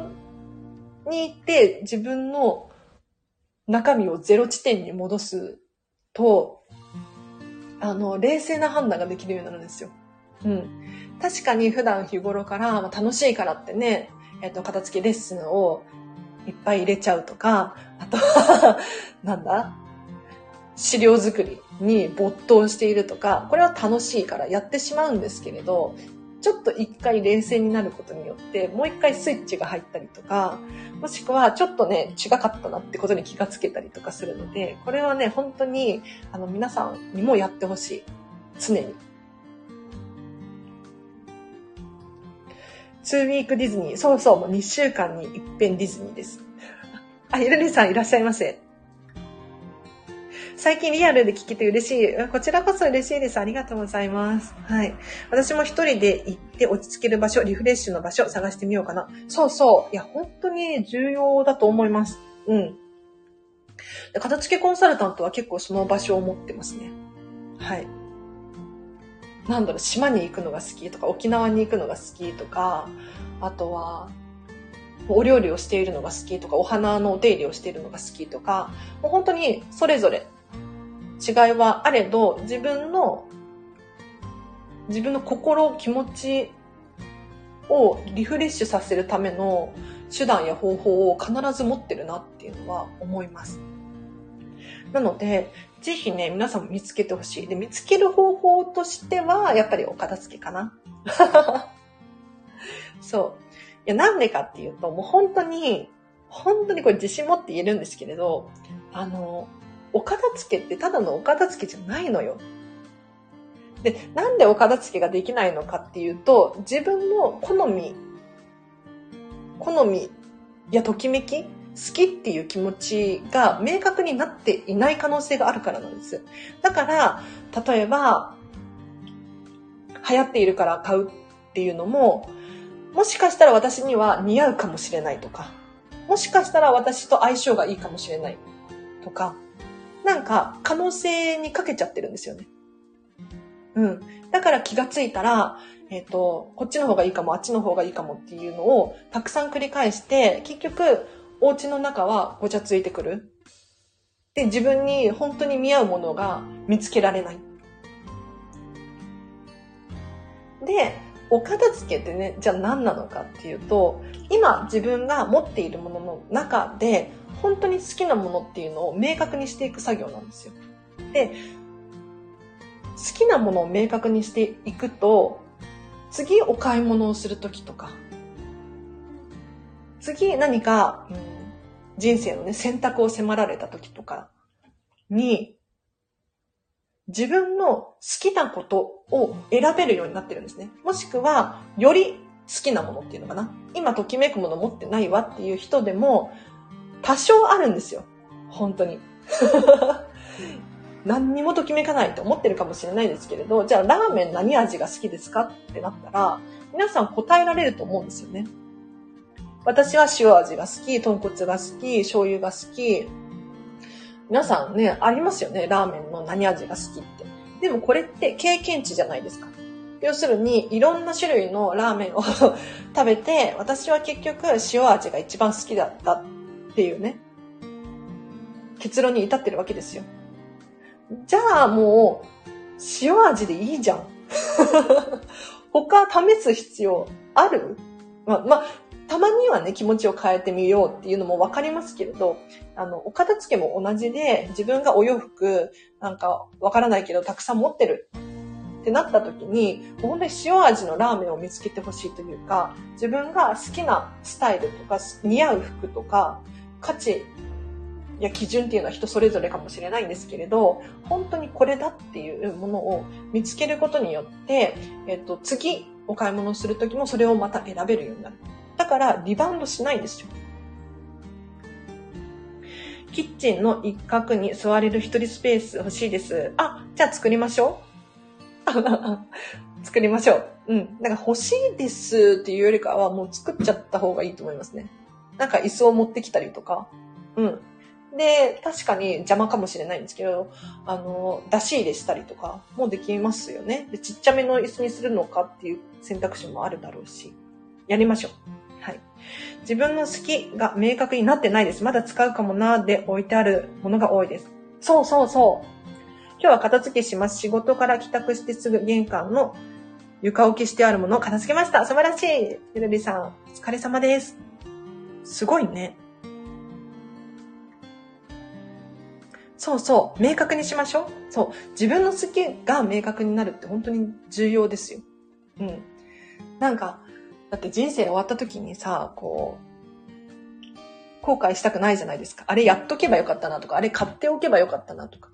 に行って自分の中身をゼロ地点に戻すと、あの、冷静な判断ができるようになるんですよ。うん。確かに普段日頃から、まあ、楽しいからってね、えっと、片付けレッスンをいっぱい入れちゃうとか、あとはなんだ？資料作りに没頭しているとか、これは楽しいからやってしまうんですけれど、ちょっと一回冷静になることによって、もう一回スイッチが入ったりとか、もしくはちょっとね、違かったなってことに気がつけたりとかするので、これはね、本当に、あの、皆さんにもやってほしい。常に。2ウィークディズニー。そうそう、もう2週間に一遍ディズニーです。*laughs* あ、ゆるりさんいらっしゃいませ。最近リアルで聞けて嬉しい。こちらこそ嬉しいです。ありがとうございます。はい。私も一人で行って落ち着ける場所、リフレッシュの場所探してみようかな。そうそう。いや、本当に重要だと思います。うん。片付けコンサルタントは結構その場所を持ってますね。はい。なんだろう、島に行くのが好きとか、沖縄に行くのが好きとか、あとは、お料理をしているのが好きとか、お花のお手入れをしているのが好きとか、もう本当にそれぞれ違いはあれど、自分の、自分の心、気持ちをリフレッシュさせるための手段や方法を必ず持ってるなっていうのは思います。なので、ぜひね、皆さんも見つけてほしい。で、見つける方法としては、やっぱりお片付けかな。*laughs* そう。いや、なんでかっていうと、もう本当に、本当にこれ自信持って言えるんですけれど、あの、お片付けってただのお片付けじゃないのよ。で、なんでお片付けができないのかっていうと、自分の好み、好みやときめき好きっていう気持ちが明確になっていない可能性があるからなんです。だから、例えば、流行っているから買うっていうのも、もしかしたら私には似合うかもしれないとか、もしかしたら私と相性がいいかもしれないとか、なんか可能性にかけちゃってるんですよね。うん。だから気がついたら、えっ、ー、と、こっちの方がいいかも、あっちの方がいいかもっていうのをたくさん繰り返して、結局、お家の中はごちゃついてくる。で、自分に本当に見合うものが見つけられない。で、お片付けってね、じゃあ何なのかっていうと、今自分が持っているものの中で、本当に好きなものっていうのを明確にしていく作業なんですよ。で、好きなものを明確にしていくと、次お買い物をするときとか、次何か、うん、人生のね、選択を迫られた時とかに、自分の好きなことを選べるようになってるんですね。もしくは、より好きなものっていうのかな。今ときめくもの持ってないわっていう人でも、多少あるんですよ。本当に。*laughs* 何にもときめかないと思ってるかもしれないですけれど、じゃあラーメン何味が好きですかってなったら、皆さん答えられると思うんですよね。私は塩味が好き、豚骨が好き、醤油が好き。皆さんね、ありますよね。ラーメンの何味が好きって。でもこれって経験値じゃないですか。要するに、いろんな種類のラーメンを *laughs* 食べて、私は結局塩味が一番好きだったっていうね、結論に至ってるわけですよ。じゃあもう、塩味でいいじゃん。*laughs* 他試す必要ある？まあ、ま、たまにはね、気持ちを変えてみようっていうのもわかりますけれど、あの、お片付けも同じで、自分がお洋服、なんか、わからないけど、たくさん持ってるってなった時に、本当に塩味のラーメンを見つけてほしいというか、自分が好きなスタイルとか、似合う服とか、価値や基準っていうのは人それぞれかもしれないんですけれど、本当にこれだっていうものを見つけることによって、えっと、次お買い物するときもそれをまた選べるようになる。だからリバウンドしないんですよ。キッチンの一角に座れる一人スペース欲しいです。あ、じゃあ作りましょう。作りましょう。うん。なんか欲しいですっていうよりかはもう作っちゃった方がいいと思いますね。なんか椅子を持ってきたりとか。うん。で、確かに邪魔かもしれないんですけど、あの、出し入れしたりとかもできますよね。で、ちっちゃめの椅子にするのかっていう選択肢もあるだろうし、やりましょう。はい。自分の好きが明確になってないです。まだ使うかもなーで置いてあるものが多いです。そうそうそう。今日は片付けします。仕事から帰宅してすぐ玄関の床置きしてあるものを片付けました。素晴らしい。ゆるりさん、お疲れ様です。すごいね。そうそう、明確にしましょう。そう、自分の好きが明確になるって本当に重要ですよ。うん。なんか、だって人生終わった時にさ、こう、後悔したくないじゃないですか。あれやっとけばよかったなとか、あれ買っておけばよかったなとか。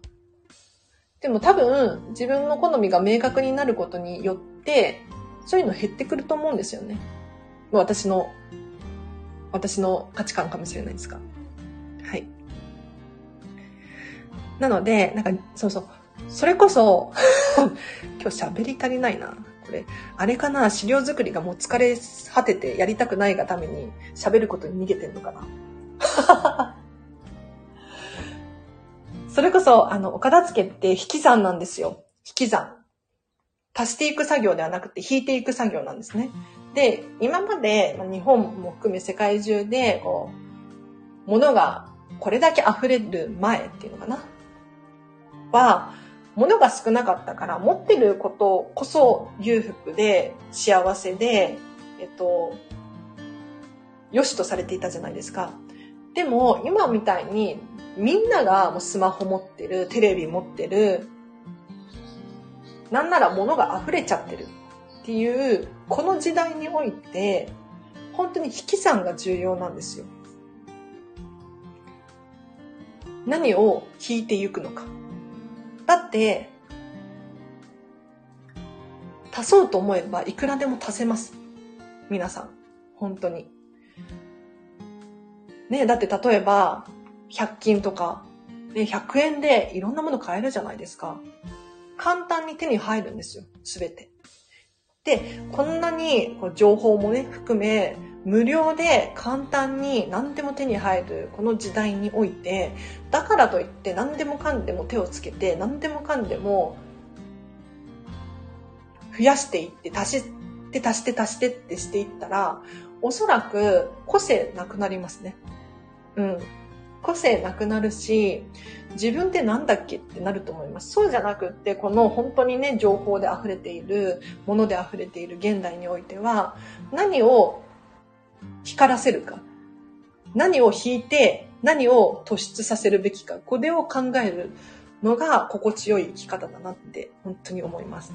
でも多分、自分の好みが明確になることによって、そういうの減ってくると思うんですよね。私の、私の価値観かもしれないですか。はい。なので、なんか、そうそう。それこそ *laughs* 今日喋り足りないな。あれかな資料作りがもう疲れ果ててやりたくないがために喋ることに逃げてんのかな *laughs* それこそ、あの、お片付けって引き算なんですよ。引き算。足していく作業ではなくて引いていく作業なんですね。で、今まで、日本も含め世界中で、こう、物がこれだけ溢れる前っていうのかな？は、物が少なかったから、持ってることこそ裕福で幸せで、えっと、良しとされていたじゃないですか。でも、今みたいに、みんながもうスマホ持ってる、テレビ持ってる、なんなら物が溢れちゃってるっていう、この時代において、本当に引き算が重要なんですよ。何を引いていくのか。だって、足そうと思えばいくらでも足せます。皆さん。本当に。ねだって例えば、100均とか、ね、100円でいろんなもの買えるじゃないですか。簡単に手に入るんですよ。すべて。で、こんなに情報もね、含め、無料で簡単に何でも手に入るこの時代においてだからといって何でもかんでも手をつけて何でもかんでも増やしていって足して足して足してってしていったらおそらく個性なくなりますね。うん。個性なくなるし、自分ってなんだっけってなると思います。そうじゃなくって、この本当にね、情報で溢れている、もので溢れている現代においては、何を光らせるか。何を引いて、何を突出させるべきか。これを考えるのが心地よい生き方だなって本当に思います。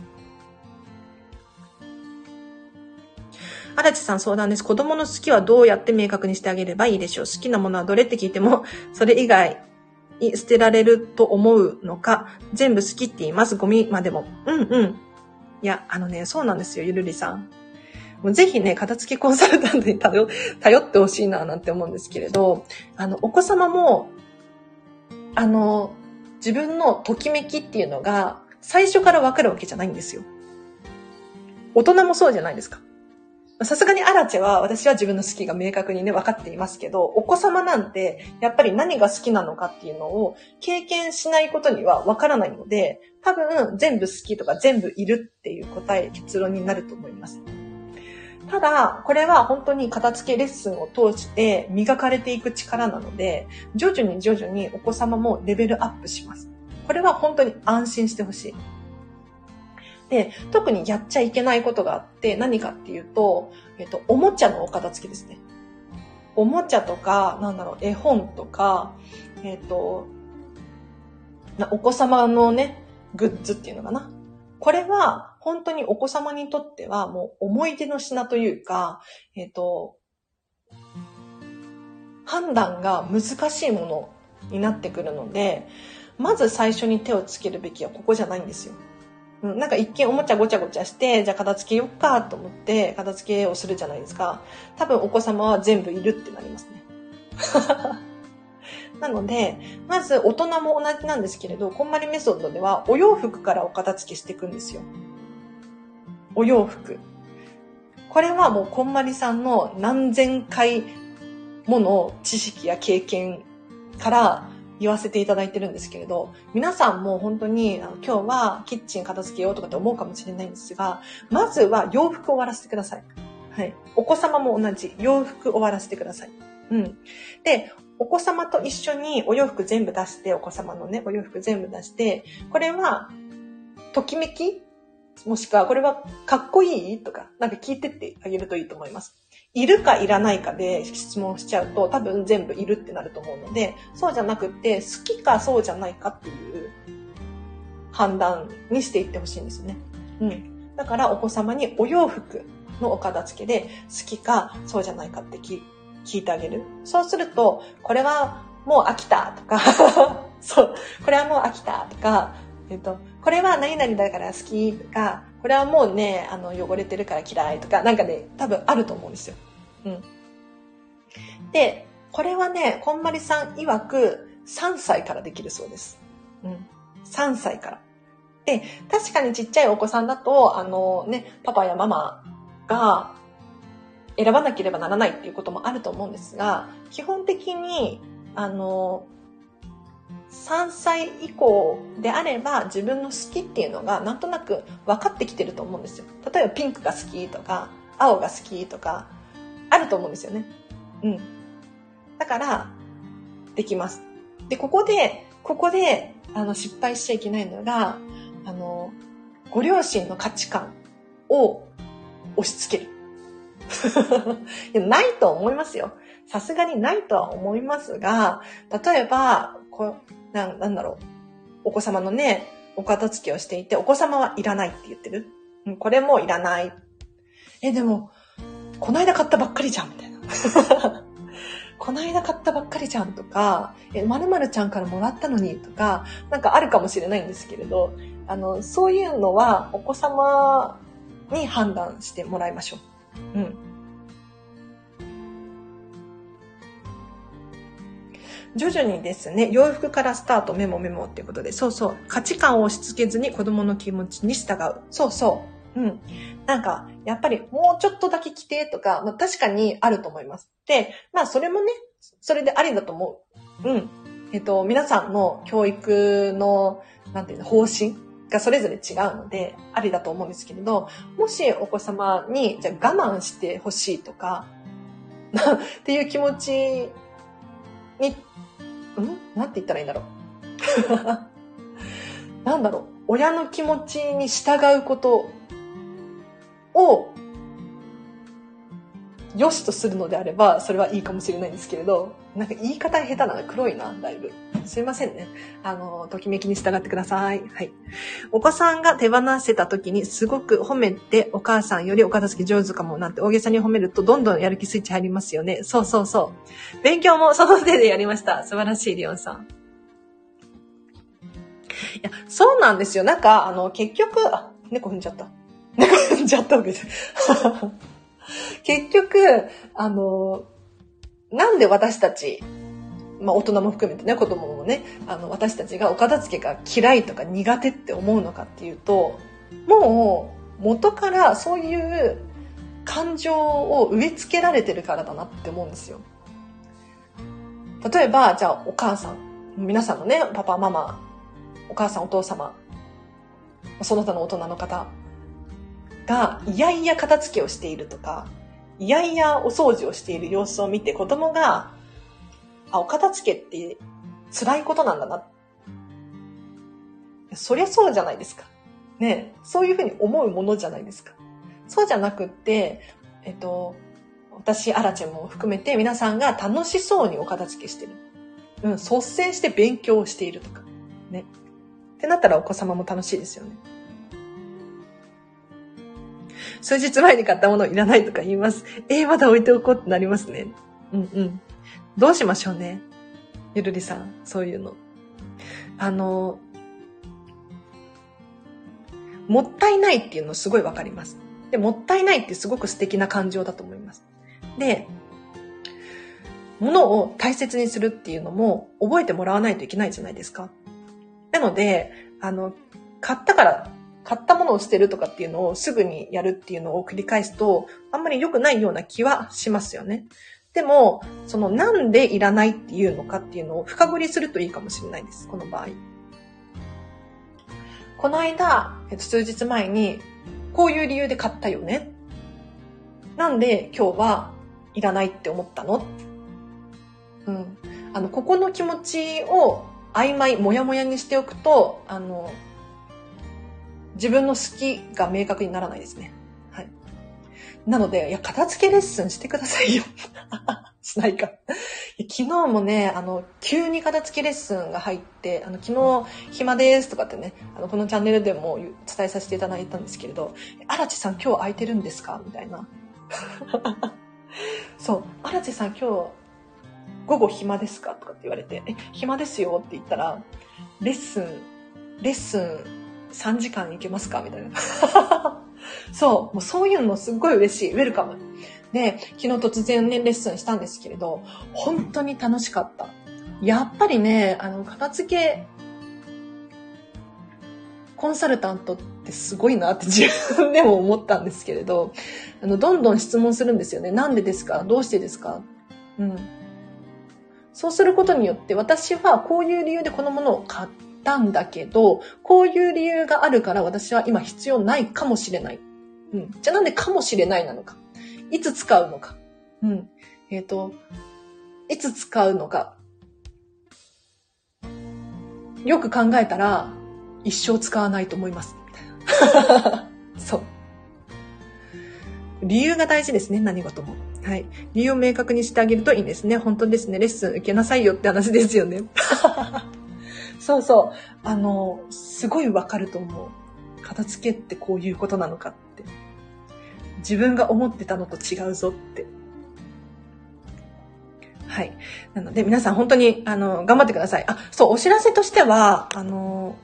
荒地さん相談です。子供の好きはどうやって明確にしてあげればいいでしょう？好きなものはどれって聞いても、*laughs* それ以外に捨てられると思うのか、全部好きって言います。ゴミまでも。うんうん。いや、あのね、そうなんですよ、ゆるりさん。もうぜひね、片付けコンサルタントに頼 *laughs* 頼ってほしいななんて思うんですけれど、あの、お子様も、あの、自分のときめきっていうのが最初からわかるわけじゃないんですよ。大人もそうじゃないですか。さすがにアラチェは私は自分の好きが明確にね、分かっていますけど、お子様なんて、やっぱり何が好きなのかっていうのを経験しないことには分からないので、多分全部好きとか全部いるっていう答え、結論になると思います。ただ、これは本当に片付けレッスンを通して磨かれていく力なので、徐々に徐々にお子様もレベルアップします。これは本当に安心してほしい。で、特にやっちゃいけないことがあって、何かっていうと、えっと、おもちゃのお片付けですね。おもちゃとか、なんだろう、絵本とか、えっと、お子様のね、グッズっていうのかな。これは、本当にお子様にとっては、もう思い出の品というか、えっと、判断が難しいものになってくるので、まず最初に手をつけるべきはここじゃないんですよ。うん、なんか一見おもちゃごちゃごちゃして、じゃあ片付けよっかと思って片付けをするじゃないですか。多分お子様は全部いるってなりますね。*laughs* なので、まず大人も同じなんですけれど、こんまりメソッドではお洋服からお片付けしていくんですよ。お洋服。これはもうこんまりさんの何千回もの知識や経験から言わせていただいてるんですけれど、皆さんも本当に今日はキッチン片付けようとかって思うかもしれないんですが、まずは洋服を終わらせてください。はい。お子様も同じ。洋服終わらせてください。うん。で、お子様と一緒にお洋服全部出して、お子様のね、お洋服全部出して、これは、ときめきもしくは、これはかっこいい？とか、なんか聞いてってあげるといいと思います。いるかいらないかで質問しちゃうと多分全部いるってなると思うので、そうじゃなくて好きかそうじゃないかっていう判断にしていってほしいんですよね。うん。だからお子様にお洋服のお片付けで好きかそうじゃないかって聞いてあげる。そうすると、これはもう飽きたとか *laughs* そう、これはもう飽きたとか、えっと、これは何々だから好きとか、これはもうね、あの、汚れてるから嫌いとか、なんかね、多分あると思うんですよ。うん。で、これはね、こんまりさん曰く3歳からできるそうです。うん。3歳から。で、確かにちっちゃいお子さんだと、あのね、パパやママが選ばなければならないっていうこともあると思うんですが、基本的に、あの、3歳以降であれば自分の好きっていうのがなんとなく分かってきてると思うんですよ。例えばピンクが好きとか、青が好きとか、あると思うんですよね。うん。だから、できます。で、ここで、ここで、あの、失敗しちゃいけないのが、あの、ご両親の価値観を押し付ける。*laughs* いやないと思いますよ。さすがにないとは思いますが、例えば、こななんだろう。お子様のね、お片付けをしていて、お子様はいらないって言ってる？うん、これもいらない。え、でも、こないだ買ったばっかりじゃん、みたいな。*laughs* こないだ買ったばっかりじゃんとか、え、まるちゃんからもらったのにとか、なんかあるかもしれないんですけれど、あの、そういうのはお子様に判断してもらいましょう。うん。徐々にですね、洋服からスタートメモメモっていうことで、そうそう、価値観を押し付けずに子供の気持ちに従う。そうそう。うん。なんか、やっぱりもうちょっとだけ着てとか、まあ確かにあると思います。で、まあそれもね、それでありだと思う。うん。えっと、皆さんの教育の、なんていうの、方針がそれぞれ違うので、ありだと思うんですけれど、もしお子様に、じゃあ我慢してほしいとか、*laughs* っていう気持ちにん？なんて言ったらいいんだろう。*laughs* なんだろう。親の気持ちに従うことを良しとするのであれば、それはいいかもしれないんですけれど、なんか言い方下手なの黒いな、だいぶ。すいませんね。あの、ときめきに従ってください。はい。お子さんが手放せた時にすごく褒めて、お母さんよりお片付け上手かもなんて大げさに褒めるとどんどんやる気スイッチ入りますよね。そうそうそう。勉強もその手でやりました。素晴らしい、リオンさん。いや、そうなんですよ。なんか、あの、結局、あ、猫踏んじゃった。猫踏んじゃったわけです。*laughs* 結局、あの、なんで私たち、まあ大人も含めてね、子供もね、あの、私たちがお片付けが嫌いとか苦手って思うのかっていうと、もう元からそういう感情を植え付けられてるからだなって思うんですよ。例えば、じゃあお母さん、皆さんのね、パパ、ママ、お母さん、お父様、その他の大人の方が、いやいや片付けをしているとか、いやいやお掃除をしている様子を見て子供が、あ、お片付けって辛いことなんだな。そりゃそうじゃないですか。ね、そういうふうに思うものじゃないですか。そうじゃなくって、えっと、私、アラチェも含めて皆さんが楽しそうにお片付けしてる。うん、率先して勉強しているとか。ね。ってなったらお子様も楽しいですよね。数日前に買ったものいらないとか言います。えー、まだ置いておこうってなりますね。うんうん。どうしましょうね。ゆるりさん、そういうの。あの、もったいないっていうのすごいわかります。で、もったいないってすごく素敵な感情だと思います。で、物を大切にするっていうのも覚えてもらわないといけないじゃないですか。なので、あの、買ったから、買ったものを捨てるとかっていうのをすぐにやるっていうのを繰り返すと、あんまり良くないような気はしますよね。でも、そのなんでいらないっていうのかっていうのを深掘りするといいかもしれないです。この場合。この間、えっと、数日前に、こういう理由で買ったよね。なんで今日はいらないって思ったの？うん。あの、ここの気持ちを曖昧、もやもやにしておくと、あの、自分の好きが明確にならないですね。なので、いや、片付けレッスンしてくださいよ。*laughs* しないか。昨日もね、あの、急に片付けレッスンが入って、あの、昨日暇ですとかってね、あの、このチャンネルでも伝えさせていただいたんですけれど、荒地さん今日空いてるんですか？みたいな。*laughs* そう、荒地さん今日午後暇ですか？とかって言われて、え、暇ですよって言ったら、レッスン、レッスン3時間行けますか？みたいな。そう、もうそういうのすっごい嬉しい。ウェルカム。で、昨日突然ね、レッスンしたんですけれど、本当に楽しかった。やっぱりね、あの、片付け、コンサルタントってすごいなって *laughs* 自分でも思ったんですけれど、あの、どんどん質問するんですよね。なんでですか？どうしてですか？うん。そうすることによって、私はこういう理由でこのものを買ってたんだけど、こういう理由があるから私は今必要ないかもしれない。うん。じゃあなんでかもしれないなのか。いつ使うのか。うん。えっ、ー、と、いつ使うのか。よく考えたら、一生使わないと思います。*laughs* そう。理由が大事ですね、何事も。はい。理由を明確にしてあげるといいんですね。本当ですね。レッスン受けなさいよって話ですよね。*laughs* そうそう。あの、すごいわかると思う。片付けってこういうことなのかって。自分が思ってたのと違うぞって。はい。なので、皆さん本当に、あの、頑張ってください。あ、そう、お知らせとしては、あの、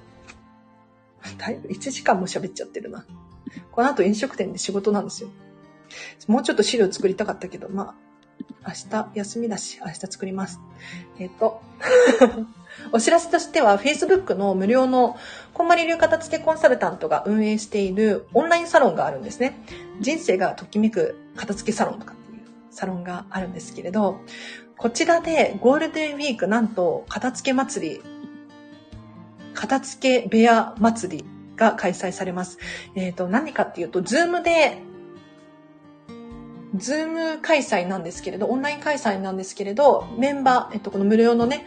だいぶ1時間も喋っちゃってるな。この後飲食店で仕事なんですよ。もうちょっと資料作りたかったけど、まあ、明日休みだし、明日作ります。えっ、ー、と、お知らせとしては、Facebook の無料のこんまり流片付けコンサルタントが運営しているオンラインサロンがあるんですね。人生がときめく片付けサロンとかっていうサロンがあるんですけれど、こちらでゴールデンウィークなんと片付け祭り、片付け部屋祭りが開催されます。えっ、ー、と、何かっていうと、 Zoom で Zoom 開催なんですけれど、オンライン開催なんですけれど、メンバー、えっと、この無料のね、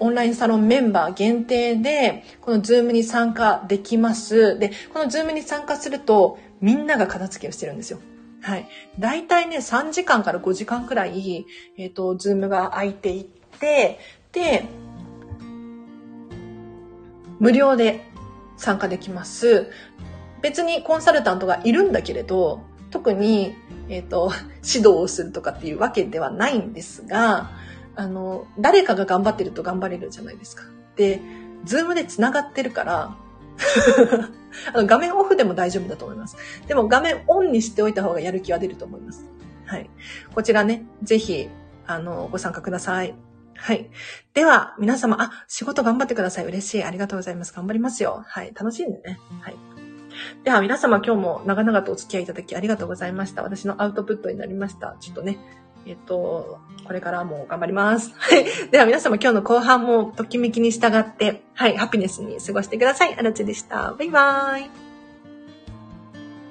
オンラインサロンメンバー限定で、この Zoom に参加できます。で、この Zoom に参加すると、みんなが片付けをしてるんですよ。はい。だいたいね、3時間から5時間くらい、えっ、ー、と、 Zoom が開いていて、で、無料で参加できます。別にコンサルタントがいるんだけれど、特に、えっ、ー、と、指導をするとかっていうわけではないんですが、あの、誰かが頑張ってると頑張れるじゃないですか。で、 Zoom で繋がってるから *laughs* あの画面オフでも大丈夫だと思います。でも画面オンにしておいた方がやる気は出ると思います。はい。こちらね、ぜひ、あの、ご参加ください。はい。では、皆様、あ、仕事頑張ってください。嬉しい。ありがとうございます。頑張りますよ。はい。楽しんでね。はい。では皆様今日も長々とお付き合いいただきありがとうございました。私のアウトプットになりました。ちょっとね、えっと、これからも頑張ります。*laughs* はい。では皆様今日の後半もときめきに従って、はい、ハピネスに過ごしてください。あらちでした。バイバーイ。